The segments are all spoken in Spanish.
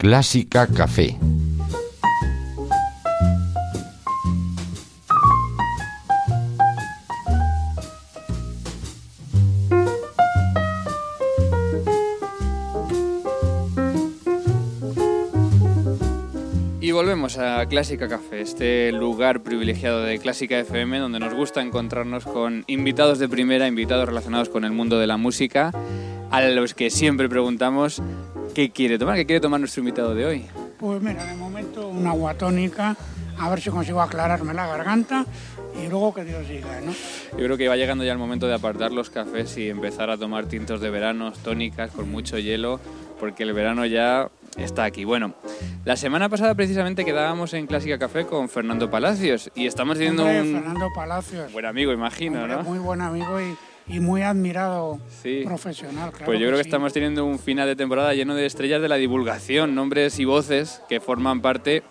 Clásica Café. Y volvemos a Clásica Café, este lugar privilegiado de Clásica FM donde nos gusta encontrarnos con invitados de primera, invitados relacionados con el mundo de la música, a los que siempre preguntamos qué quiere tomar, qué quiere tomar nuestro invitado de hoy. Pues mira, de momento una agua tónica, a ver si consigo aclararme la garganta y luego que Dios diga, ¿no? Yo creo que va llegando ya el momento de apartar los cafés y empezar a tomar tintos de verano, tónicas, con mucho hielo, porque el verano ya está aquí. Bueno, la semana pasada precisamente quedábamos en Clásica Café con Fernando Palacios y estamos teniendo Hombre, un Fernando Palacios, buen amigo, imagino, hombre, ¿no? muy buen amigo y, y muy admirado Sí. profesional, claro Pues yo creo que sí. estamos teniendo un final de temporada lleno de estrellas de la divulgación, nombres y voces que forman parte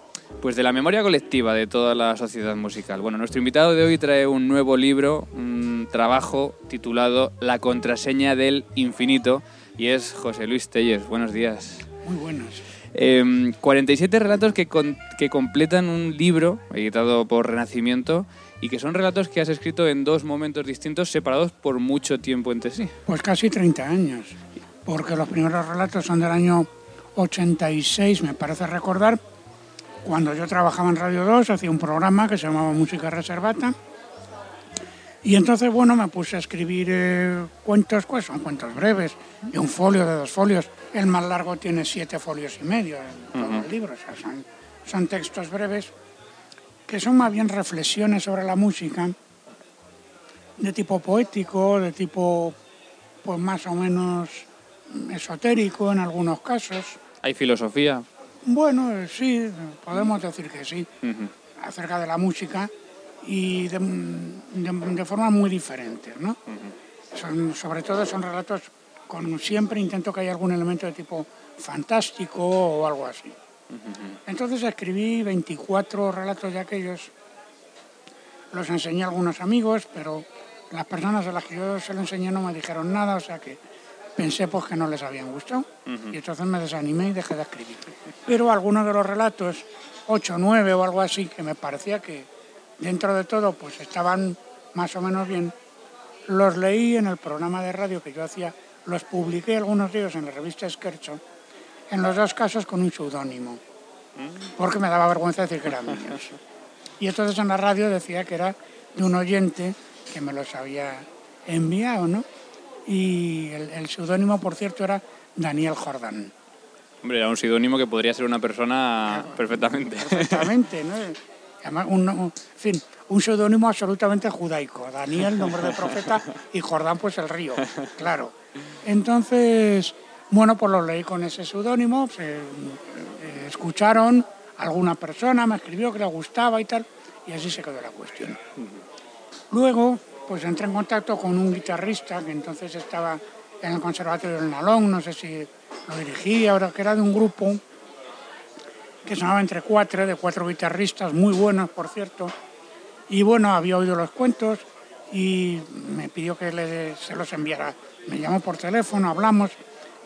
pues de la memoria colectiva de toda la sociedad musical. Bueno, nuestro invitado de hoy trae un nuevo libro, un trabajo titulado La contraseña del infinito y es José Luis Telles. Buenos días. Muy buenos. Eh, 47 relatos que, con- que completan un libro editado por Renacimiento y que son relatos que has escrito en dos momentos distintos separados por mucho tiempo entre sí. Pues casi 30 años, porque los primeros relatos son del año 86, me parece recordar, cuando yo trabajaba en Radio 2, hacía un programa que se llamaba Música Reservata. Y entonces, bueno, me puse a escribir eh, cuentos, pues son cuentos breves, de un folio, de dos folios. El más largo tiene siete folios y medio, en todo el libro. O sea, son, son textos breves que son más bien reflexiones sobre la música, de tipo poético, de tipo, pues más o menos esotérico en algunos casos. Hay filosofía. Bueno, sí, podemos decir que sí, acerca de la música y de, de, de formas muy diferentes, ¿no? Son, sobre todo son relatos con siempre intento que haya algún elemento de tipo fantástico o algo así. Entonces escribí 24 relatos de aquellos, los enseñé a algunos amigos, pero las personas a las que yo se lo enseñé no me dijeron nada, o sea que pensé pues que no les habían gustado y entonces me desanimé y dejé de escribir. Pero algunos de los relatos, 8 o 9 o algo así, que me parecía que dentro de todo pues estaban más o menos bien, los leí en el programa de radio que yo hacía, los publiqué algunos de ellos en la revista Esquercho, en los dos casos con un seudónimo, porque me daba vergüenza decir que eran míos. Y entonces en la radio decía que era de un oyente que me los había enviado, ¿no? Y el, el seudónimo, por cierto, era Daniel Jordán. Hombre, era un seudónimo que podría ser una persona perfectamente. Perfectamente, ¿no? Además, un, un- en fin, un seudónimo absolutamente judaico. Daniel, nombre de profeta, y Jordán, pues el río, claro. Entonces, bueno, pues lo leí con ese seudónimo, se eh, escucharon, alguna persona me escribió que le gustaba y tal, y así se quedó la cuestión. Luego, pues entré en contacto con un guitarrista que entonces estaba en el Conservatorio del Nalón, no sé si lo dirigía, ahora que era de un grupo que se llamaba Entre Cuatro, de cuatro guitarristas, muy buenos, por cierto. Y bueno, había oído los cuentos y me pidió que le- se los enviara. Me llamó por teléfono, hablamos,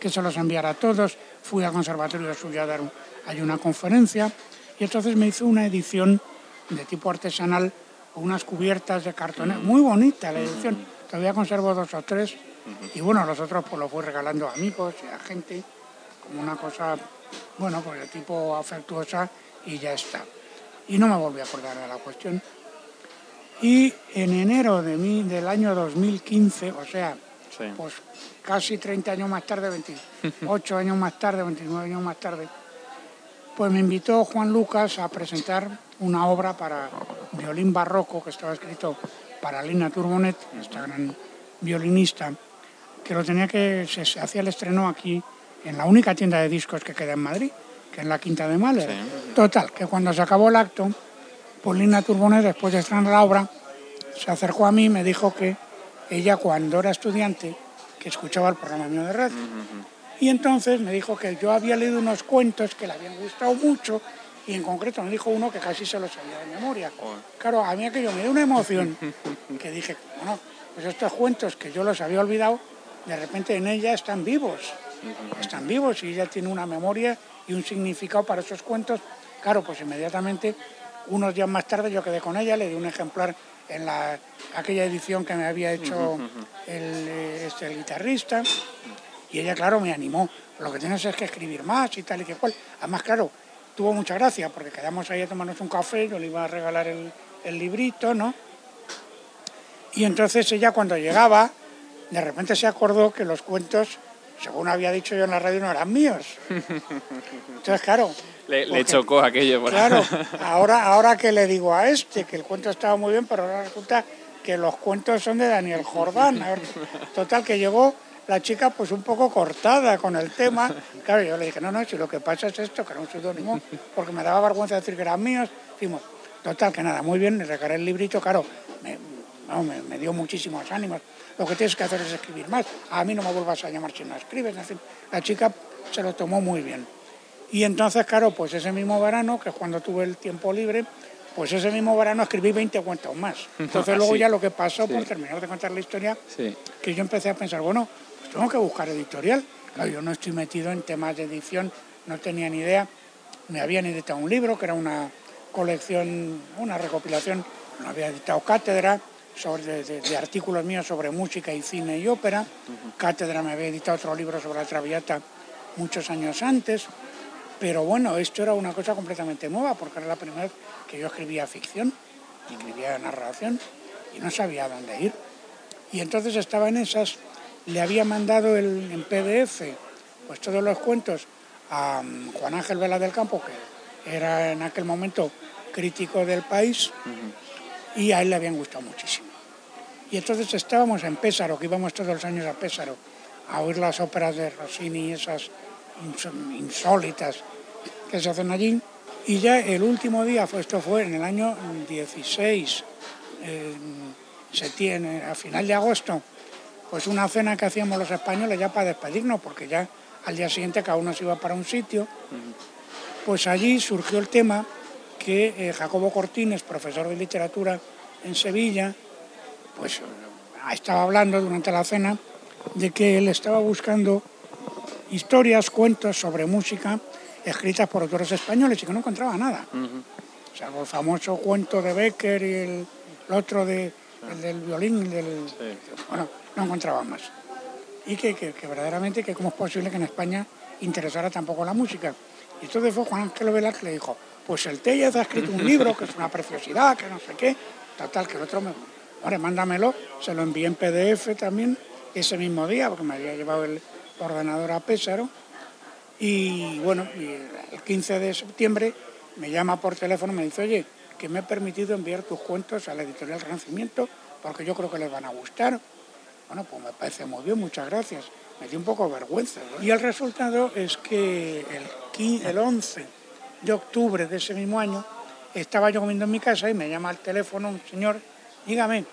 que se los enviara a todos. Fui al conservatorio suyo a dar hay una conferencia y entonces me hizo una edición de tipo artesanal, unas cubiertas de cartón. Muy bonita la edición. Todavía conservo dos o tres. Y bueno, los otros pues los fui regalando a amigos y a gente. como una cosa, bueno, pues de tipo afectuosa y ya está. Y no me volví a acordar de la cuestión. Y en enero de mi, del año 2015, o sea, pues casi 30 años más tarde, 28 años más tarde, 29 años más tarde, pues me invitó Juan Lucas a presentar una obra para violín barroco que estaba escrito para Lina Turbonet, esta gran violinista, que lo tenía que se, hacía el estreno aquí en la única tienda de discos que queda en Madrid, que es la Quinta de Mahler. Total, que cuando se acabó el acto, pues Lina Turbonet, después de estrenar la obra, se acercó a mí y me dijo que ella cuando era estudiante, que escuchaba el programa mío de red, y entonces me dijo que yo había leído unos cuentos que le habían gustado mucho y en concreto me dijo uno que casi se lo sabía de memoria. Claro, a mí aquello me dio una emoción que dije, bueno, pues estos cuentos que yo los había olvidado, de repente en ella están vivos, están vivos y ella tiene una memoria y un significado para esos cuentos. Claro, pues inmediatamente, unos días más tarde yo quedé con ella, le di un ejemplar en la, aquella edición que me había hecho el, este, el guitarrista y ella, claro, me animó. Lo que tienes es que escribir más y tal y que cual. Además, claro, tuvo mucha gracia porque quedamos ahí a tomarnos un café, yo le iba a regalar el, el librito, ¿no? Y entonces ella cuando llegaba, de repente se acordó que los cuentos, según había dicho yo en la radio, no eran míos. Entonces, claro. Le, chocó aquello. Claro, ahora, ahora que le digo a este que el cuento estaba muy bien, pero ahora resulta que los cuentos son de Daniel Jordán. Total, que llegó la chica pues un poco cortada con el tema. Claro, yo le dije, no, no, si lo que pasa es esto, que era un pseudónimo, porque me daba vergüenza decir que eran míos. Decimos, total, que nada, muy bien, le regalé el librito, claro, me, me, dio muchísimos ánimos. Lo que tienes que hacer es escribir más. A mí no me vuelvas a llamar si no escribes. La chica se lo tomó muy bien. Y entonces, claro, pues ese mismo verano, que es cuando tuve el tiempo libre, pues ese mismo verano escribí 20 cuentos más. Entonces luego ya lo que pasó, por terminar de contar la historia, que yo empecé a pensar, bueno, tengo que buscar editorial. Claro, yo no estoy metido en temas de edición, no tenía ni idea. Me habían editado un libro que era una colección, una recopilación, me había editado Cátedra, sobre, de, artículos míos sobre música y cine y ópera. Cátedra me había editado otro libro sobre la Traviata muchos años antes. Pero bueno, esto era una cosa completamente nueva, porque era la primera vez que yo escribía ficción, escribía narración, y no sabía dónde ir. Y entonces estaba en esas le había mandado el, en PDF pues todos los cuentos a mm, Juan Ángel Vela del Campo, que era en aquel momento crítico del país, y a él le habían gustado muchísimo. Y entonces estábamos en Pésaro, que íbamos todos los años a Pésaro, a oír las óperas de Rossini, esas insólitas que se hacen allí. Y ya el último día, fue, esto fue en el año 16, se tiene, a final de agosto, pues una cena que hacíamos los españoles ya para despedirnos, porque ya al día siguiente cada uno se iba para un sitio, pues allí surgió el tema que eh, Jacobo Cortines, profesor de literatura en Sevilla, pues estaba hablando durante la cena de que él estaba buscando historias, cuentos sobre música escritas por autores españoles y que no encontraba nada. O sea, el famoso cuento de Becker y el, otro de, el del violín, del, bueno, no encontraba más. Y que, que, verdaderamente, que cómo es posible que en España interesara tampoco la música. Y entonces fue Juan Ángel Velar que le dijo, pues el Tellez ha escrito un libro que es una preciosidad, que no sé qué, tal, que el otro me... Ahora, mándamelo, se lo envié en PDF también ese mismo día, porque me había llevado el ordenador a Pésaro. Y bueno, el 15 de septiembre me llama por teléfono y me dice, oye, que me he permitido enviar tus cuentos a la editorial Renacimiento porque yo creo que les van a gustar. Bueno, pues me parece muy bien, muchas gracias. Me dio un poco vergüenza. Y el resultado es que el, el 11 de octubre de ese mismo año estaba yo comiendo en mi casa y me llama al teléfono un señor, dígame,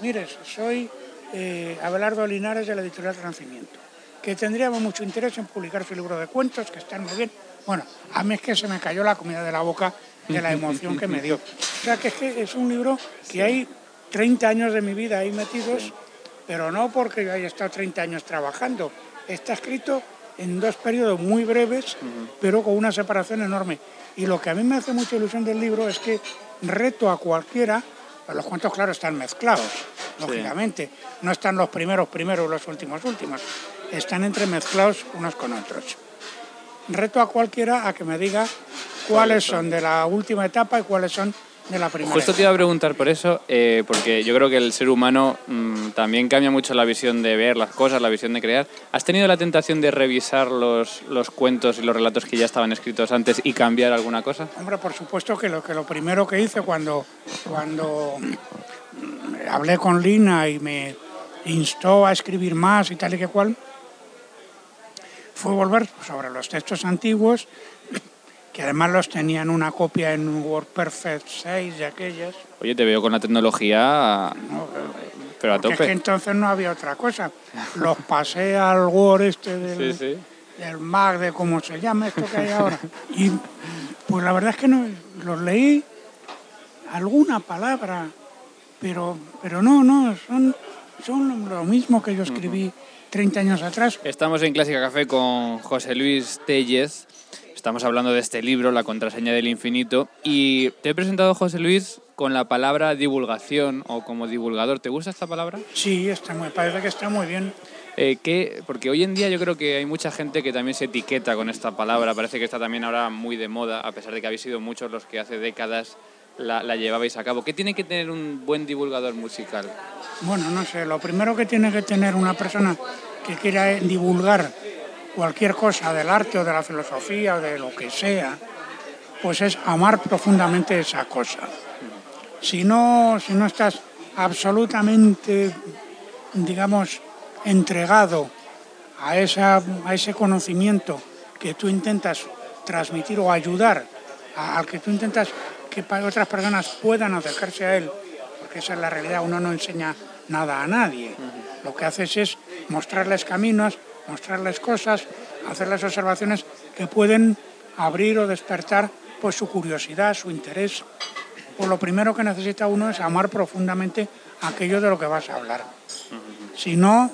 mire, soy eh, Abelardo Linares de la editorial Renacimiento, que tendríamos mucho interés en publicar su libro de cuentos, que están muy bien. Bueno, a mí es que se me cayó la comida de la boca de la emoción que me dio. O sea, que es que es un libro que hay 30 años de mi vida ahí metidos pero no porque yo haya estado 30 años trabajando. Está escrito en dos periodos muy breves, pero con una separación enorme. Y lo que a mí me hace mucha ilusión del libro es que reto a cualquiera, los cuentos, claro, están mezclados, lógicamente. No están los primeros primeros los últimos últimos. Están entremezclados unos con otros. reto a cualquiera a que me diga cuáles son de la última etapa y cuáles son de la primera. Justo te iba a preguntar por eso, eh, porque yo creo que el ser humano mm, también cambia mucho la visión de ver las cosas, la visión de crear. ¿Has tenido la tentación de revisar los, los cuentos y los relatos que ya estaban escritos antes y cambiar alguna cosa? Hombre, por supuesto que lo, que lo primero que hice cuando, cuando mm, hablé con Lina y me instó a escribir más y tal y que cual, fue volver sobre los textos antiguos que además los tenían una copia en WordPerfect 6 de aquellas. Oye, te veo con la tecnología, pero a tope. Es que entonces no había otra cosa. Los pasé al Word este del, del Mac, de cómo se llama esto que hay ahora. Y pues la verdad es que no, los leí alguna palabra, pero, pero no, no, son, son lo mismo que yo escribí 30 años atrás. Estamos en Clásica Café con José Luis Tellez Estamos hablando de este libro, La contraseña del infinito, y te he presentado, José Luis, con la palabra divulgación o como divulgador. ¿Te gusta esta palabra? Sí, está muy, parece que está muy bien. Eh, porque hoy en día yo creo que hay mucha gente que también se etiqueta con esta palabra. Parece que está también ahora muy de moda, a pesar de que habéis sido muchos los que hace décadas la, la, llevabais a cabo. ¿Qué tiene que tener un buen divulgador musical? Bueno, no sé, lo primero que tiene que tener una persona que quiera divulgar cualquier cosa del arte o de la filosofía o de lo que sea, pues es amar profundamente esa cosa. Si no, si no estás absolutamente, digamos, entregado a, esa, a ese conocimiento que tú intentas transmitir o ayudar, al que tú intentas que otras personas puedan acercarse a él, porque esa es la realidad, uno no enseña nada a nadie. Lo que haces es mostrarles caminos, mostrarles cosas, hacerles observaciones que pueden abrir o despertar pues su curiosidad, su interés. Pues lo primero que necesita uno es amar profundamente aquello de lo que vas a hablar. Si no,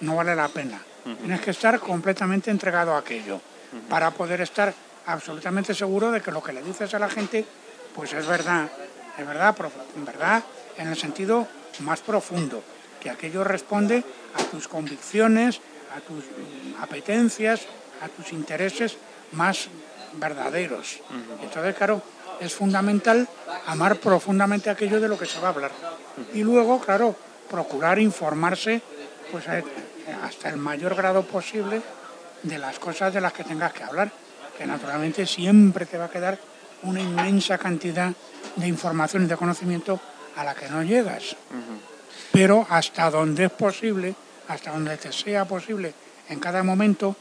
no vale la pena. Tienes que estar completamente entregado a aquello para poder estar absolutamente seguro de que lo que le dices a la gente pues es verdad, es verdad, en verdad, en el sentido más profundo, que aquello responde a tus convicciones, a tus apetencias, a tus intereses más verdaderos. Entonces, claro, es fundamental amar profundamente aquello de lo que se va a hablar. Y luego, claro, procurar informarse pues, eh, hasta el mayor grado posible de las cosas de las que tengas que hablar, que naturalmente siempre te va a quedar una inmensa cantidad de información y de conocimiento a la que no llegas. Pero hasta donde es posible, hasta donde te sea posible en cada momento,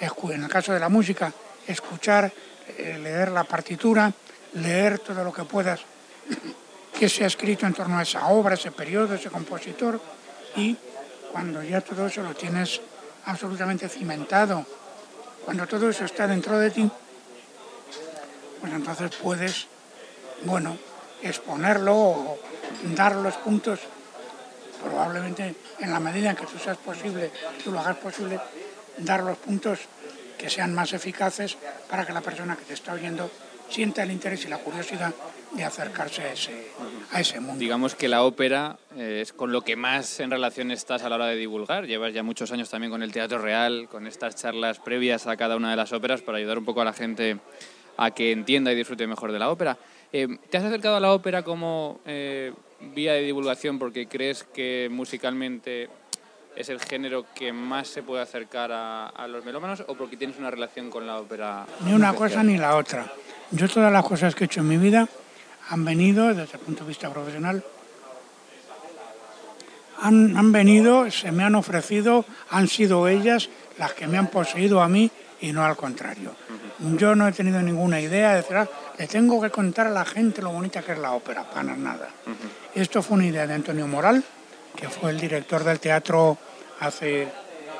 en el caso de la música, escuchar, eh, leer la partitura, leer todo lo que puedas que se ha escrito en torno a esa obra, ese periodo, ese compositor, y cuando ya todo eso lo tienes absolutamente cimentado, cuando todo eso está dentro de ti, pues entonces puedes, bueno, exponerlo o dar los puntos probablemente en la medida en que tú seas posible, tú lo hagas posible, dar los puntos que sean más eficaces para que la persona que te está oyendo sienta el interés y la curiosidad de acercarse a ese, mundo. Digamos que la ópera eh, es con lo que más en relación estás a la hora de divulgar. Llevas ya muchos años también con el teatro real, con estas charlas previas a cada una de las óperas para ayudar un poco a la gente a que entienda y disfrute mejor de la ópera. Eh, ¿Te has acercado a la ópera como eh, vía de divulgación porque crees que musicalmente es el género que más se puede acercar a, los melómanos o porque tienes una relación con la ópera? Ni una cosa ni la otra. Yo todas las cosas que he hecho en mi vida han venido, desde el punto de vista profesional, han, han venido, se me han ofrecido, han sido ellas las que me han poseído a mí y no al contrario. Yo no he tenido ninguna idea de decir, le tengo que contar a la gente lo bonita que es la ópera, para nada. Esto fue una idea de Antonio Moral, que fue el director del teatro hace,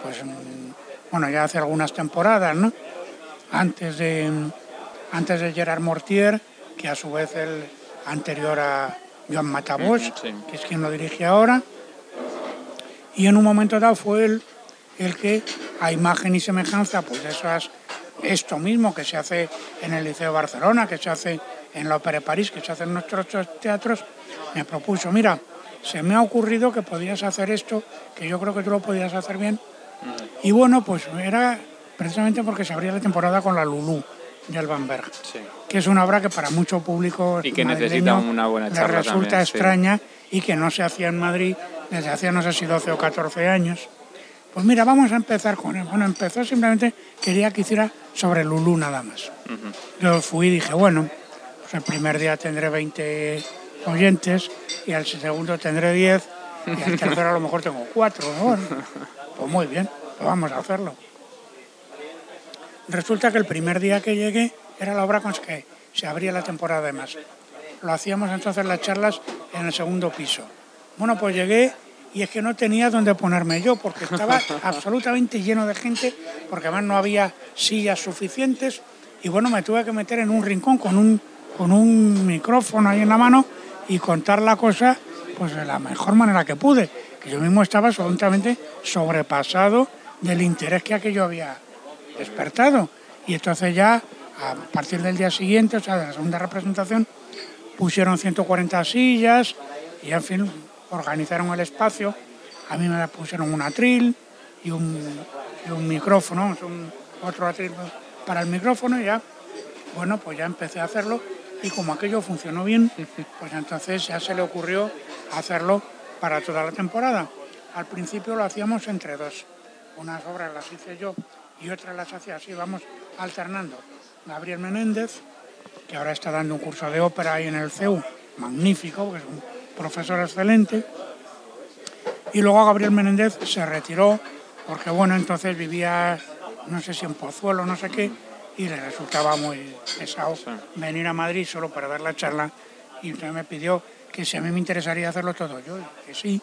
pues, mm, bueno, ya hace algunas temporadas, ¿no? Antes de, antes de Gerard Mortier, que a su vez el anterior a Joan Matabos, que es quien lo dirige ahora. Y en un momento dado fue él el que, a imagen y semejanza, pues esas, esto mismo que se hace en el Liceo de Barcelona, que se hace en la Ópera de París, que se hace en nuestros teatros, me propuso, mira, se me ha ocurrido que podías hacer esto, que yo creo que tú lo podías hacer bien. Y bueno, pues era precisamente porque se abría la temporada con la Lulú de Alban Berg, Sí. que es una obra que para mucho público Y que necesita una buena le charla resulta también, sí. extraña y que no se hacía en Madrid desde hacía no sé si 12 o 14 años. Pues mira, vamos a empezar con él. Bueno, empezó simplemente, quería que hiciera sobre Lulú nada más. Yo fui y dije, bueno, pues el primer día tendré 20 oyentes y al segundo tendré 10 y al tercero a lo mejor tengo 4. Bueno, pues muy bien, pues vamos a hacerlo. Resulta que el primer día que llegué era la obra con la que se abría la temporada de más. Lo hacíamos entonces las charlas en el segundo piso. Bueno, pues llegué y es que no tenía dónde ponerme yo porque estaba absolutamente lleno de gente, porque además no había sillas suficientes y bueno, me tuve que meter en un rincón con un, con un micrófono ahí en la mano y contar la cosa pues de la mejor manera que pude, que yo mismo estaba absolutamente sobrepasado del interés que aquello había despertado. Y entonces ya, a partir del día siguiente, o sea, de la segunda representación, pusieron 140 sillas y, en fin, organizaron el espacio. A mí me pusieron un atril y un, y un micrófono, un- otro atril para el micrófono y ya, bueno, pues ya empecé a hacerlo y como aquello funcionó bien, pues entonces ya se le ocurrió hacerlo para toda la temporada. Al principio lo hacíamos entre dos. Unas obras las hice yo y otras las hacía así, vamos alternando. Gabriel Menéndez, que ahora está dando un curso de ópera ahí en el CEU, magnífico, porque es un profesor excelente. Y luego Gabriel Menéndez se retiró, porque bueno, entonces vivía, no sé si en Pozuelo, no sé qué, y le resultaba muy pesado venir a Madrid solo para dar la charla. Y entonces me pidió que si a mí me interesaría hacerlo todo, yo que sí.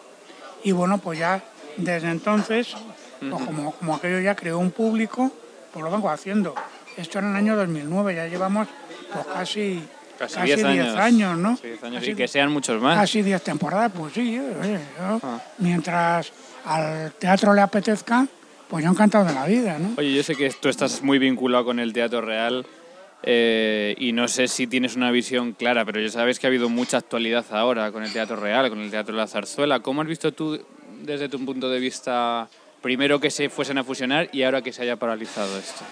Y bueno, pues ya desde entonces, pues como, como aquello ya creó un público, pues lo vengo haciendo. Esto en el año 2009, ya llevamos pues casi, Casi casi 10 10 años. años, ¿no? Sí, 10 años. Casi Y que sean muchos más. Casi 10 temporadas, pues sí. oye, yo, Ah. Mientras al teatro le apetezca, pues yo encantado de la vida, ¿no? Oye, yo sé que tú estás muy vinculado con el teatro real eh, y no sé si tienes una visión clara, pero ya sabes que ha habido mucha actualidad ahora con el teatro real, con el teatro de la zarzuela. ¿Cómo has visto tú, desde tu punto de vista, primero que se fuesen a fusionar y ahora que se haya paralizado esto?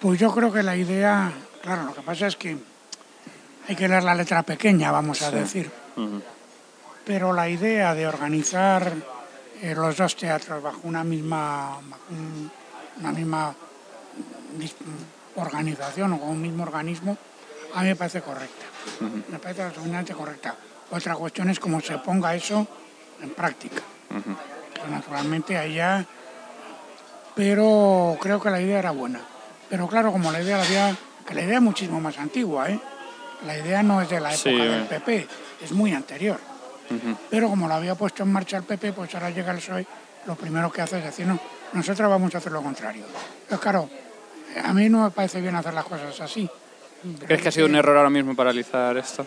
Pues yo creo que la idea, claro, lo que pasa es que hay que leer la letra pequeña, vamos a decir. Pero la idea de organizar eh, los dos teatros bajo una misma, un- una misma organización o con un mismo organismo, a mí me parece correcta. Me parece absolutamente correcta. Otra cuestión es cómo se ponga eso en práctica. Naturalmente ya pero creo que la idea era buena. Pero claro, como la idea la había, que la idea es muchísimo más antigua, ¿eh? La idea no es de la época Sí, del eh. PP, es muy anterior. Pero como lo había puesto en marcha el PP, pues ahora llega el PSOE, lo primero que hace es decir, no, nosotros vamos a hacer lo contrario. Pues claro, a mí no me parece bien hacer las cosas así. ¿Crees que ha sido un error ahora mismo paralizar esto?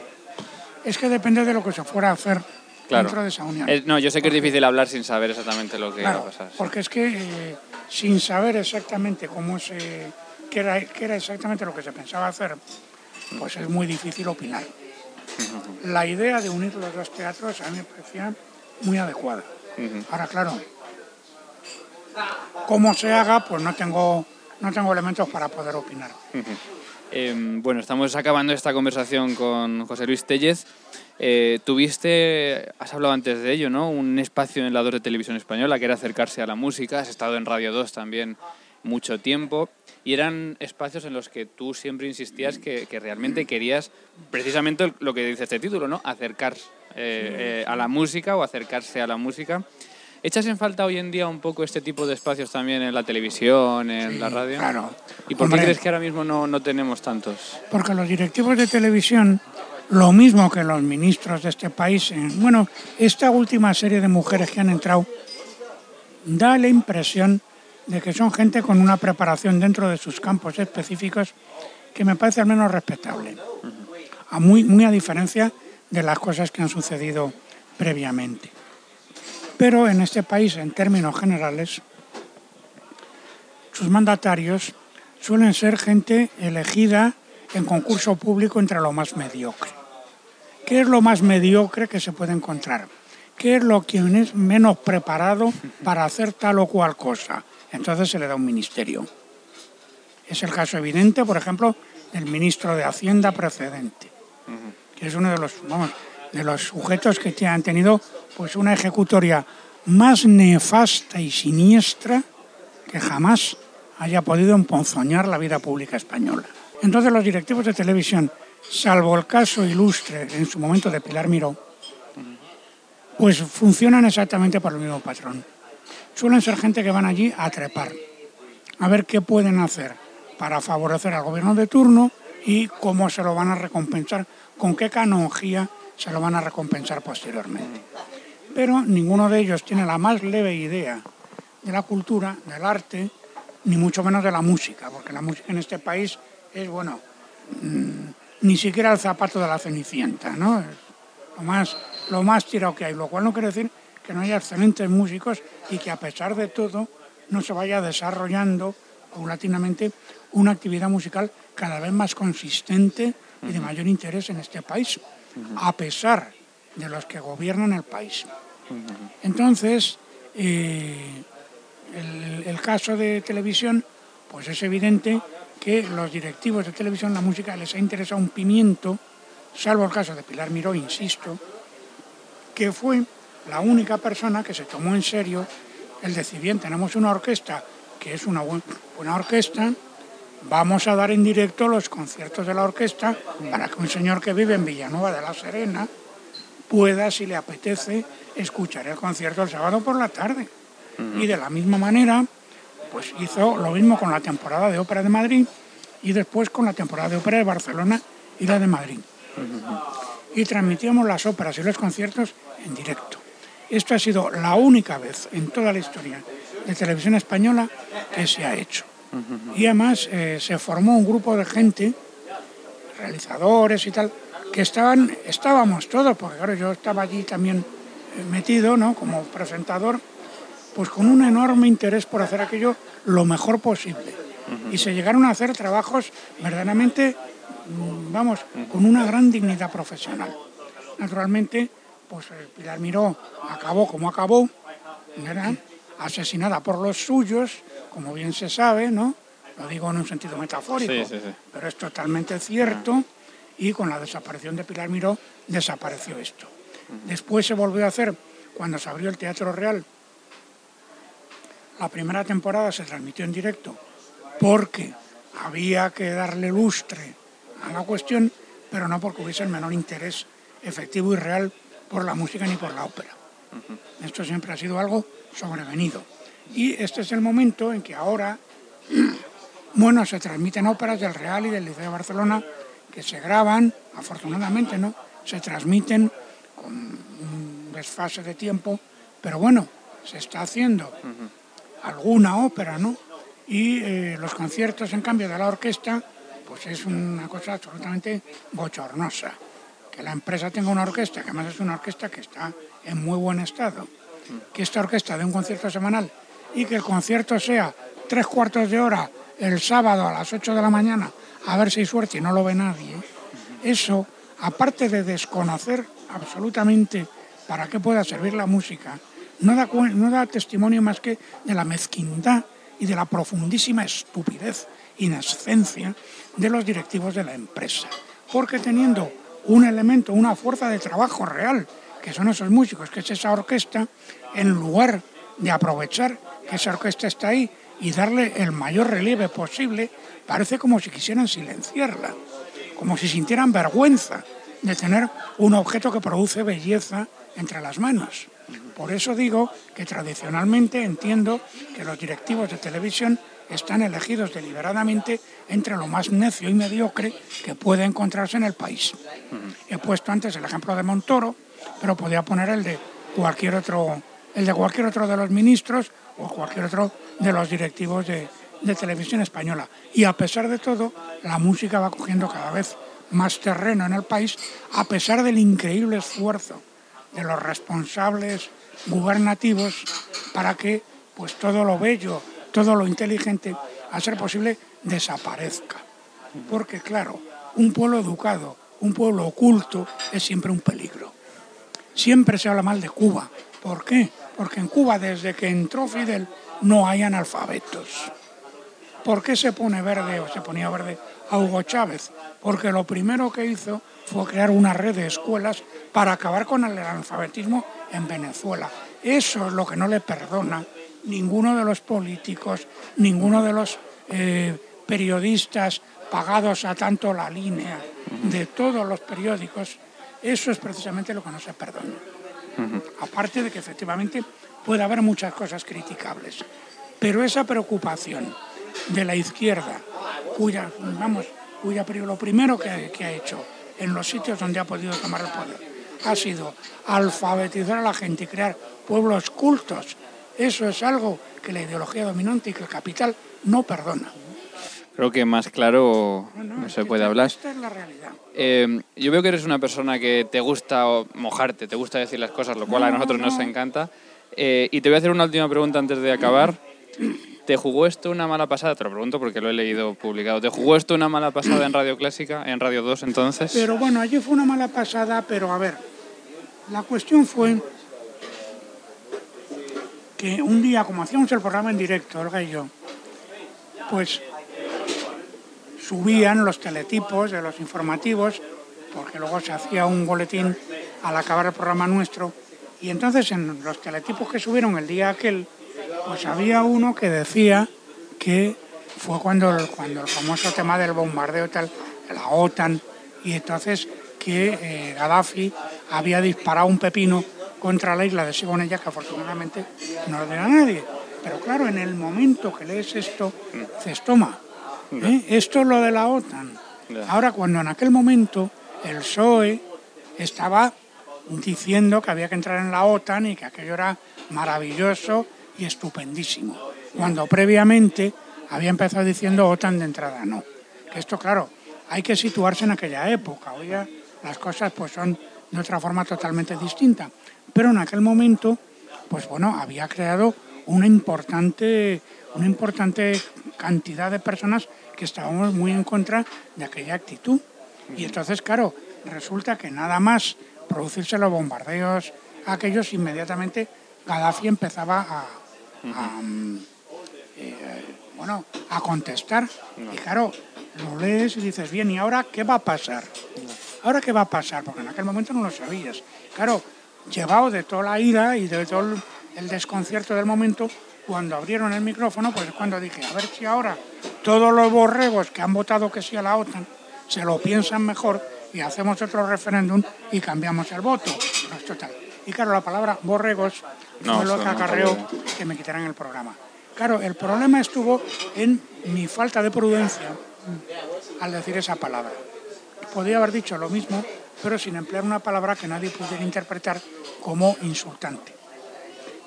Es que depende de lo que se fuera a hacer Claro. dentro de esa unión. Eh, no, yo sé que es difícil hablar sin saber exactamente lo que Claro, va a pasar. sí. porque es que eh, sin saber exactamente cómo se, qué era, qué era exactamente lo que se pensaba hacer, pues es muy difícil opinar. La idea de unir los dos teatros a mí me parecía muy adecuada. Ahora, claro, cómo se haga, pues no tengo, no tengo elementos para poder opinar. Eh, bueno, estamos acabando esta conversación con José Luis Tellez. Eh, tuviste, has hablado antes de ello, ¿no? Un espacio en la 2 de Televisión Española que era acercarse a la música. Has estado en Radio 2 también mucho tiempo. Y eran espacios en los que tú siempre insistías que, que realmente querías, precisamente lo que dice este título, ¿no? Acercar eh, eh, a la música o acercarse a la música. ¿Echas en falta hoy en día un poco este tipo de espacios también en la televisión, en la radio? claro. ¿Y por qué crees que ahora mismo no, no tenemos tantos? Porque los directivos de televisión, lo mismo que los ministros de este país, eh, bueno, esta última serie de mujeres que han entrado, da la impresión de que son gente con una preparación dentro de sus campos específicos que me parece al menos respetable. A muy, muy a diferencia de las cosas que han sucedido previamente. Pero en este país, en términos generales, sus mandatarios suelen ser gente elegida en concurso público entre lo más mediocre. ¿Qué es lo más mediocre que se puede encontrar? ¿Qué es lo que es menos preparado para hacer tal o cual cosa? Entonces se le da un ministerio. Es el caso evidente, por ejemplo, del ministro de Hacienda precedente, que es uno de los, de los sujetos que han tenido pues, una ejecutoria más nefasta y siniestra que jamás haya podido emponzoñar la vida pública española. Entonces los directivos de televisión, salvo el caso ilustre en su momento de Pilar Miró, pues funcionan exactamente por el mismo patrón. Suelen ser gente que van allí a trepar, a ver qué pueden hacer para favorecer al gobierno de turno y cómo se lo van a recompensar, con qué canonjía se lo van a recompensar posteriormente. Pero ninguno de ellos tiene la más leve idea de la cultura, del arte, ni mucho menos de la música, porque la música en este país es, bueno, mm, ni siquiera el zapato de la cenicienta, ¿no? Lo más, lo más tirado que hay, lo cual no quiere decir que no haya excelentes músicos y que a pesar de todo no se vaya desarrollando paulatinamente una actividad musical cada vez más consistente y de mayor interés en este país, a pesar de los que gobiernan el país. Entonces, eh, el, el, caso de televisión, pues es evidente que los directivos de televisión, la música les ha interesado un pimiento, salvo el caso de Pilar Miró, insisto, que fue la única persona que se tomó en serio el decir, bien, tenemos una orquesta que es una buena orquesta, vamos a dar en directo los conciertos de la orquesta para que un señor que vive en Villanueva de la Serena pueda, si le apetece, escuchar el concierto el sábado por la tarde. Y de la misma manera, pues hizo lo mismo con la temporada de ópera de Madrid y después con la temporada de ópera de Barcelona y la de Madrid. Y transmitíamos las óperas y los conciertos en directo. Esto ha sido la única vez en toda la historia de televisión española que se ha hecho. Y además eh, se formó un grupo de gente, realizadores y tal, que estaban, estábamos todos, porque claro, yo estaba allí también eh, metido, ¿no? Como presentador, pues con un enorme interés por hacer aquello lo mejor posible. Y se llegaron a hacer trabajos verdaderamente, mm, vamos, con una gran dignidad profesional. Naturalmente, pues eh, Pilar Miró acabó como acabó, ¿verdad? asesinada por los suyos, como bien se sabe, ¿no? Lo digo en un sentido metafórico, pero es totalmente cierto. Y con la desaparición de Pilar Miró desapareció esto. Después se volvió a hacer cuando se abrió el Teatro Real. La primera temporada se transmitió en directo porque había que darle lustre a la cuestión, pero no porque hubiese el menor interés efectivo y real por la música ni por la ópera. Esto siempre ha sido algo sobrevenido. Y este es el momento en que ahora, bueno, se transmiten óperas del Real y del Liceo de Barcelona que se graban, afortunadamente, ¿no? Se transmiten con un desfase de tiempo, pero bueno, se está haciendo alguna ópera, ¿no? Y eh, los conciertos, en cambio, de la orquesta, pues es una cosa absolutamente bochornosa. Que la empresa tenga una orquesta, que además es una orquesta que está en muy buen estado, que esta orquesta dé un concierto semanal y que el concierto sea tres cuartos de hora el sábado a las 8 de la mañana, a ver si hay suerte y no lo ve nadie, eso, aparte de desconocer absolutamente para qué pueda servir la música, no da, no da testimonio más que de la mezquindad y de la profundísima estupidez, inescencia de los directivos de la empresa. Porque teniendo un elemento, una fuerza de trabajo real, que son esos músicos, que es esa orquesta, en lugar de aprovechar que esa orquesta está ahí y darle el mayor relieve posible, parece como si quisieran silenciarla, como si sintieran vergüenza de tener un objeto que produce belleza entre las manos. Por eso digo que tradicionalmente entiendo que los directivos de televisión están elegidos deliberadamente entre lo más necio y mediocre que puede encontrarse en el país. He puesto antes el ejemplo de Montoro, pero podría poner el de cualquier otro, el de cualquier otro de los ministros o cualquier otro de los directivos de, de televisión española. Y a pesar de todo, la música va cogiendo cada vez más terreno en el país, a pesar del increíble esfuerzo de los responsables gubernativos para que pues todo lo bello, todo lo inteligente, a ser posible, desaparezca. Porque claro, un pueblo educado, un pueblo oculto es siempre un peligro. Siempre se habla mal de Cuba. ¿Por qué? Porque en Cuba, desde que entró Fidel, no hay analfabetos. ¿Por qué se pone verde o se ponía verde a Hugo Chávez? Porque lo primero que hizo fue crear una red de escuelas para acabar con el analfabetismo en Venezuela. Eso es lo que no le perdona ninguno de los políticos, ninguno de los eh, periodistas pagados a tanto la línea de todos los periódicos. Eso es precisamente lo que no se perdona. Aparte de que efectivamente puede haber muchas cosas criticables. Pero esa preocupación de la izquierda, cuya, vamos, cuya lo primero que, que ha hecho en los sitios donde ha podido tomar el poder ha sido alfabetizar a la gente y crear pueblos cultos. Eso es algo que la ideología dominante y que el capital no perdona. Creo que más claro no, se puede hablar. Esta es la realidad. Eh, yo veo que eres una persona que te gusta mojarte, te gusta decir las cosas, lo cual a nosotros nos encanta. Eh, y te voy a hacer una última pregunta antes de acabar. ¿Te jugó esto una mala pasada? Te lo pregunto porque lo he leído publicado. ¿Te jugó esto una mala pasada en Radio Clásica, en Radio 2 entonces? Pero bueno, allí fue una mala pasada, pero a ver, la cuestión fue que un día, como hacíamos el programa en directo, Olga y yo, pues subían los teletipos de los informativos, porque luego se hacía un boletín al acabar el programa nuestro, y entonces en los teletipos que subieron el día aquel, pues había uno que decía que fue cuando el, cuando el famoso tema del bombardeo tal, la OTAN, y entonces que eh, Gaddafi había disparado un pepino contra la isla de Sigonella, que afortunadamente no lo dio a nadie. Pero claro, en el momento que lees esto, dices, toma, ¿eh? esto es lo de la OTAN. Ahora, cuando en aquel momento el PSOE estaba diciendo que había que entrar en la OTAN y que aquello era maravilloso y estupendísimo. Cuando previamente había empezado diciendo OTAN de entrada no. Que esto, claro, hay que situarse en aquella época. Hoy ya las cosas pues son de otra forma totalmente distinta. Pero en aquel momento, pues bueno, había creado una importante, una importante cantidad de personas que estábamos muy en contra de aquella actitud. Y entonces, claro, resulta que nada más producirse los bombardeos aquellos, inmediatamente Gaddafi empezaba a, eh, bueno, a contestar. Y claro, lo lees y dices, bien, ¿y ahora qué va a pasar? ¿Ahora qué va a pasar? Porque en aquel momento no lo sabías. Claro, llevado de toda la ira y de todo el desconcierto del momento, cuando abrieron el micrófono, pues es cuando dije, a ver si ahora todos los borregos que han votado que sí a la OTAN se lo piensan mejor y hacemos otro referéndum y cambiamos el voto. Y claro, la palabra borregos no, fue lo que acarreó que me quitaran el programa. Claro, el problema estuvo en mi falta de prudencia al decir esa palabra. Podría haber dicho lo mismo, pero sin emplear una palabra que nadie pudiera interpretar como insultante.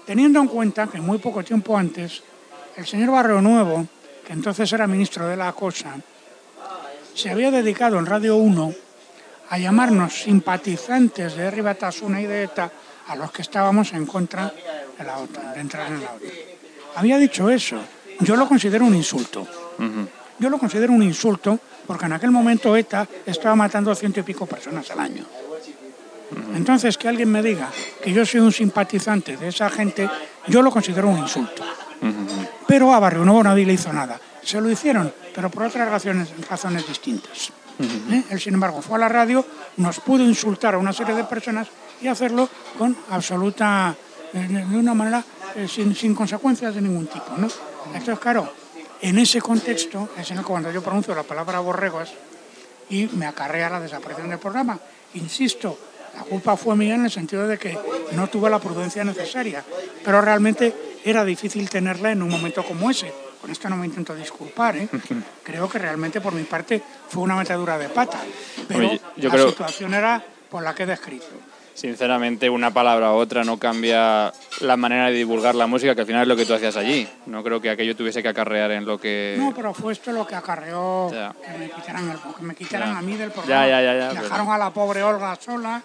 Teniendo en cuenta que muy poco tiempo antes, el señor Barrio Nuevo, que entonces era ministro de la Cosa, se había dedicado en Radio 1 a llamarnos simpatizantes de Ribatasuna y de ETA a los que estábamos en contra de la OTAN, de entrar en la OTAN. Había dicho eso. Yo lo considero un insulto. Yo lo considero un insulto porque en aquel momento ETA estaba matando ciento y pico personas al año. Entonces, que alguien me diga que yo soy un simpatizante de esa gente, yo lo considero un insulto. Pero a Barrio Nuevo nadie le hizo nada. Se lo hicieron, pero por otras razones, razones distintas. ¿Eh? Él, sin embargo, fue a la radio, nos pudo insultar a una serie de personas y hacerlo con absoluta, eh, de una manera eh, sin, sin, consecuencias de ningún tipo. ¿no? Entonces, claro, en ese contexto es en el que cuando yo pronuncio la palabra borregos y me acarrea la desaparición del programa. Insisto, la culpa fue mía en el sentido de que no tuve la prudencia necesaria, pero realmente era difícil tenerla en un momento como ese. Con esto no me intento disculpar, ¿eh? creo que realmente por mi parte fue una metadura de pata, pero la situación era por la que he descrito sinceramente, una palabra u otra no cambia la manera de divulgar la música, que al final es lo que tú hacías allí. No creo que aquello tuviese que acarrear en lo que... No, pero fue esto lo que acarreó que me quitaran, el, que me quitaran a mí del programa. Ya, ya, ya, Dejaron a la pobre Olga sola.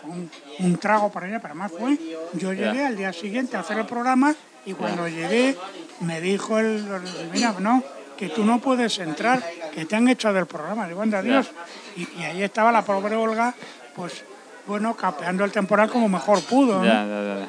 Fue un, trago para ella, pero más fue... Yo llegué al día siguiente a hacer el programa y cuando llegué me dijo el... Mira, no, que tú no puedes entrar, que te han hecho del programa. Digo, anda, Dios. Y, y ahí estaba la pobre Olga, pues bueno, capeando el temporal como mejor pudo. Ya, ya,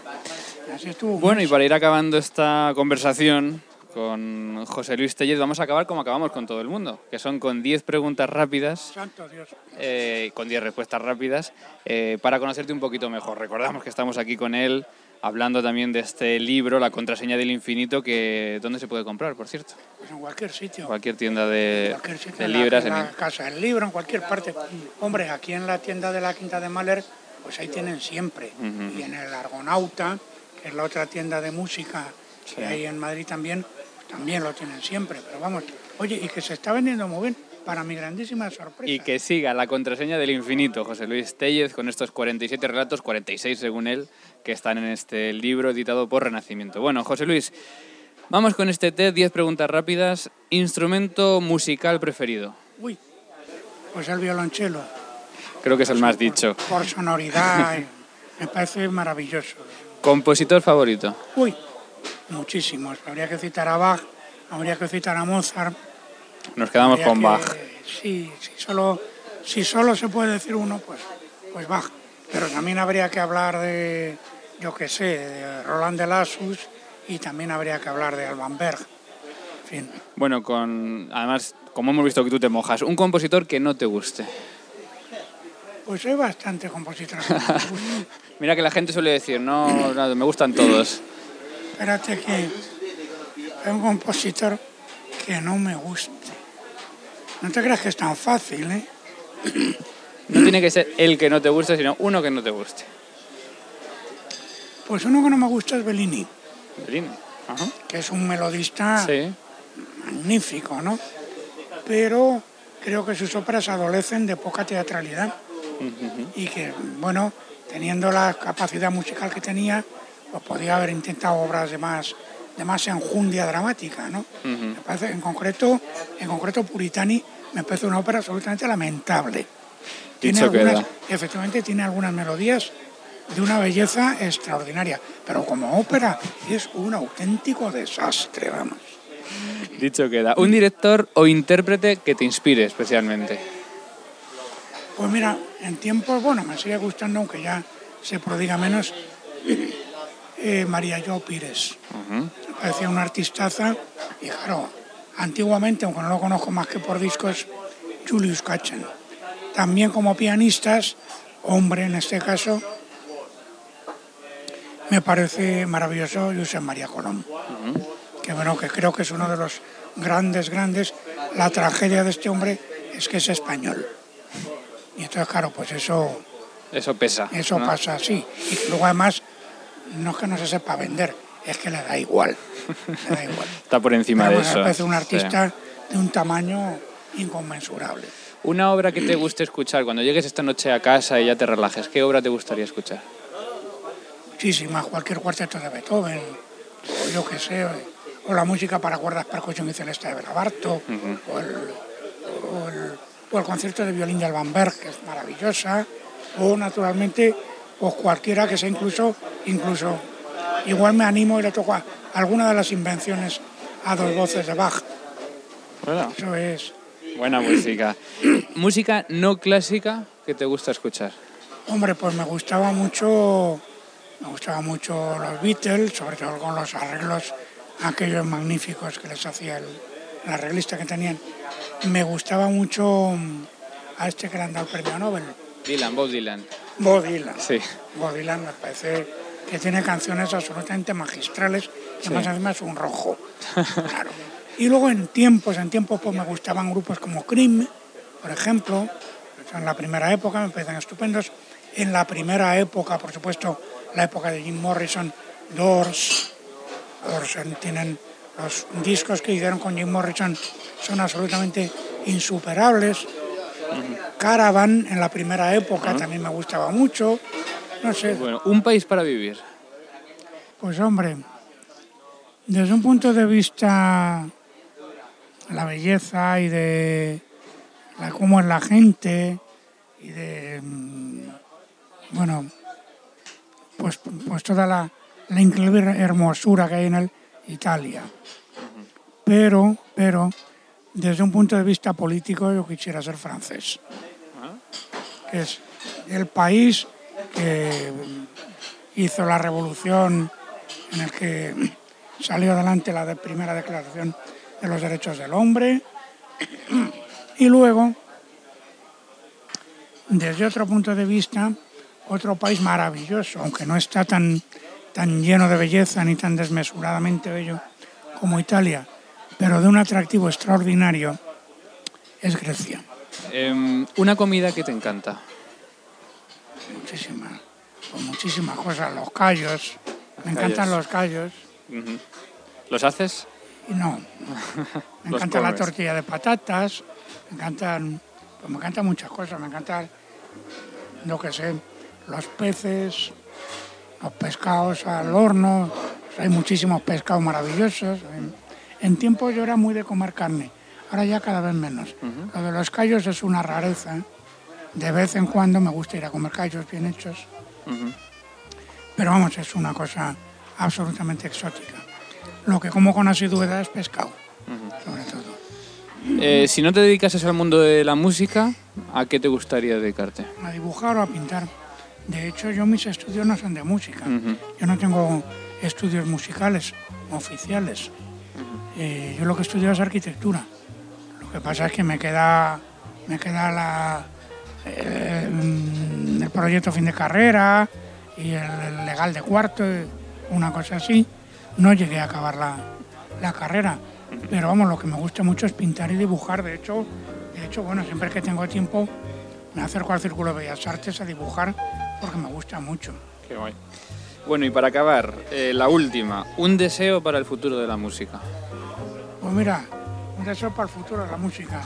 ya. Así estuvo. Bueno, y para ir acabando esta conversación, con José Luis Tellez vamos a acabar como acabamos con todo el mundo, que son con 10 preguntas rápidas, Santo Dios. eh, con 10 respuestas rápidas, eh, para conocerte un poquito mejor. Recordamos que estamos aquí con él hablando también de este libro, La contraseña del infinito, que ¿dónde se puede comprar, por cierto? Pues en cualquier sitio. Cualquier tienda de, cualquier sitio, de en la- libras. en en- la casa del libro, en cualquier parte. Hombre, aquí en la tienda de la Quinta de Mahler, pues ahí tienen siempre. Y en el Argonauta, que es la otra tienda de música Sí. que hay en Madrid también, pues también lo tienen siempre. Pero vamos, oye, y que se está vendiendo muy bien, para mi grandísima sorpresa. Y que siga la contraseña del infinito, José Luis Tellez, con estos 47 relatos, 46 según él, que están en este libro editado por Renacimiento. Bueno, José Luis, vamos con este test, 10 preguntas rápidas. Instrumento musical preferido. Uy, pues el violonchelo, Creo que es el más dicho. por sonoridad, eh, me parece maravilloso. Compositor favorito. Uy, muchísimos. Habría que citar a Bach, habría que citar a Mozart. Nos quedamos habría con que- Bach. Sí, si solo, si solo se puede decir uno, pues, pues Bach. Pero también habría que hablar de, yo qué sé, de Roland de Lassus y también habría que hablar de Alban Berg. En fin, Bueno, con además, como hemos visto que tú te mojas, un compositor que no te guste. pues hay bastante compositores. Mira que la gente suele decir, no, no, me gustan todos. Espérate que hay un compositor que no me guste. No te creas que es tan fácil, ¿eh? No tiene que ser el que no te guste, sino uno que no te guste. Pues uno que no me gusta es Bellini, Bellini. Ajá. que es un melodista Sí. magnífico, ¿no? Pero creo que sus óperas adolecen de poca teatralidad y que, bueno, teniendo la capacidad musical que tenía, pues podía haber intentado obras de más, de más enjundia dramática, ¿no? Me parece, en concreto, en concreto Puritani me parece una ópera absolutamente lamentable. Tiene queda. algunas, efectivamente tiene algunas melodías de una belleza extraordinaria, pero como ópera es un auténtico desastre, vamos. Dicho queda. Un director o intérprete que te inspire especialmente. Pues mira, en tiempos, bueno, me sigue gustando, aunque ya se prodiga menos, eh, María Jo Pires. Parecía una artistaza y claro, antiguamente, aunque no lo conozco más que por discos, Julius Katchen. También como pianistas, hombre en este caso, me parece maravilloso Josep María Colón. Que bueno, que creo que es uno de los grandes, grandes. La tragedia de este hombre es que es español. Y entonces, claro, pues eso, Eso pesa. eso ¿no? pasa así. Y luego además, no es que no se sepa vender, es que le da igual. Le da igual. Está por encima Pero de eso. me parece un sí. artista de un tamaño inconmensurable. Una obra que te guste escuchar cuando llegues esta noche a casa y ya te relajes. ¿Qué obra te gustaría escuchar? Muchísimas, cualquier cuarteto de Beethoven, o yo qué sé, o, la música para cuerdas, percusión y celeste de Belabarto, o, el, o, el, o el concierto de violín de Alban Berg, que es maravillosa, o naturalmente, pues cualquiera que sea incluso, incluso, igual me animo y le toco a alguna de las invenciones a dos voces de Bach. Bueno, Eso es, buena música. música no clásica que te gusta escuchar. hombre, pues me gustaba mucho, me gustaba mucho los Beatles, sobre todo con los arreglos aquellos magníficos que les hacía el, el arreglista que tenían. Me gustaba mucho mm, a este que le han dado el premio Nobel, Dylan, Bob Dylan. Bob Dylan. Sí. Bob Dylan me parece que tiene canciones absolutamente magistrales y más encima es un rojo. Claro. Y luego en tiempos, en tiempos pues me gustaban grupos como Cream, por ejemplo, en la primera época me parecen estupendos. En la primera época, por supuesto, la época de Jim Morrison, Doors, Doors eh, tienen los discos que hicieron con Jim Morrison son absolutamente insuperables. Caravan en la primera época también me gustaba mucho. No sé, Bueno, un país para vivir. pues hombre, desde un punto de vista de la belleza y de la, cómo es la gente y de, mm, bueno, pues, pues toda la, la increíble hermosura que hay en el Italia. Pero, pero, desde un punto de vista político yo quisiera ser francés, es el país que hizo la revolución en el que salió adelante la primera declaración de los derechos del hombre. Y luego, desde otro punto de vista, otro país maravilloso, aunque no está tan, tan lleno de belleza ni tan desmesuradamente bello como Italia, pero de un atractivo extraordinario, es Grecia. Em, una comida que te encanta. Muchísimas, pues muchísimas cosas. Los callos, me encantan los callos. ¿Los haces? No, me encanta la tortilla de patatas, me encantan, pues me encantan muchas cosas, me encantan, lo que sé, los peces, los pescados al horno, hay muchísimos pescados maravillosos. En, en tiempo yo era muy de comer carne, ahora ya cada vez menos. Lo de los callos es una rareza, de vez en cuando me gusta ir a comer callos bien hechos, pero vamos, es una cosa absolutamente exótica. Lo que como con asiduidad es pescado, sobre todo. Eh, si no te dedicases al mundo de la música, ¿a qué te gustaría dedicarte? a dibujar o a pintar. De hecho, yo mis estudios no son de música. Yo no tengo estudios musicales oficiales. Eh, yo lo que estudio es arquitectura. Lo que pasa es que me queda, me queda la, eh, el proyecto fin de carrera y el, legal de cuarto, una cosa así. No llegué a acabar la, la carrera. Pero vamos, lo que me gusta mucho es pintar y dibujar. De hecho, de hecho, bueno, siempre que tengo tiempo me acerco al Círculo de Bellas Artes a dibujar porque me gusta mucho. Qué guay. Bueno, y para acabar, eh, la última, un deseo para el futuro de la música. Pues mira, un deseo para el futuro de la música.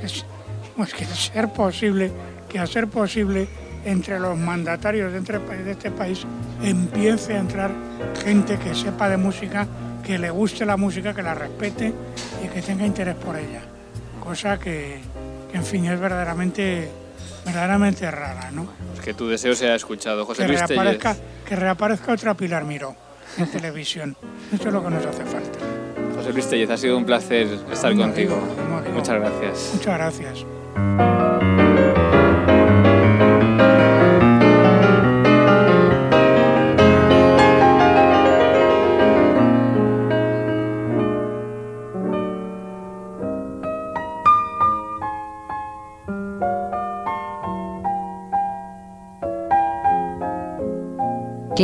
Pues, pues que ser posible, que a ser posible entre los mandatarios de, entre- de este país empiece a entrar gente que sepa de música, que le guste la música, que la respete y que tenga interés por ella. Cosa que, que, en fin, es verdaderamente, verdaderamente rara, ¿no? Pues que tu deseo sea escuchado. José Que Luis reaparezca, que reaparezca otra Pilar Miró en televisión. Esto es lo que nos hace falta. José Luis Tellez, ha sido un placer estar Como contigo. digo, como digo. Muchas gracias. Muchas gracias.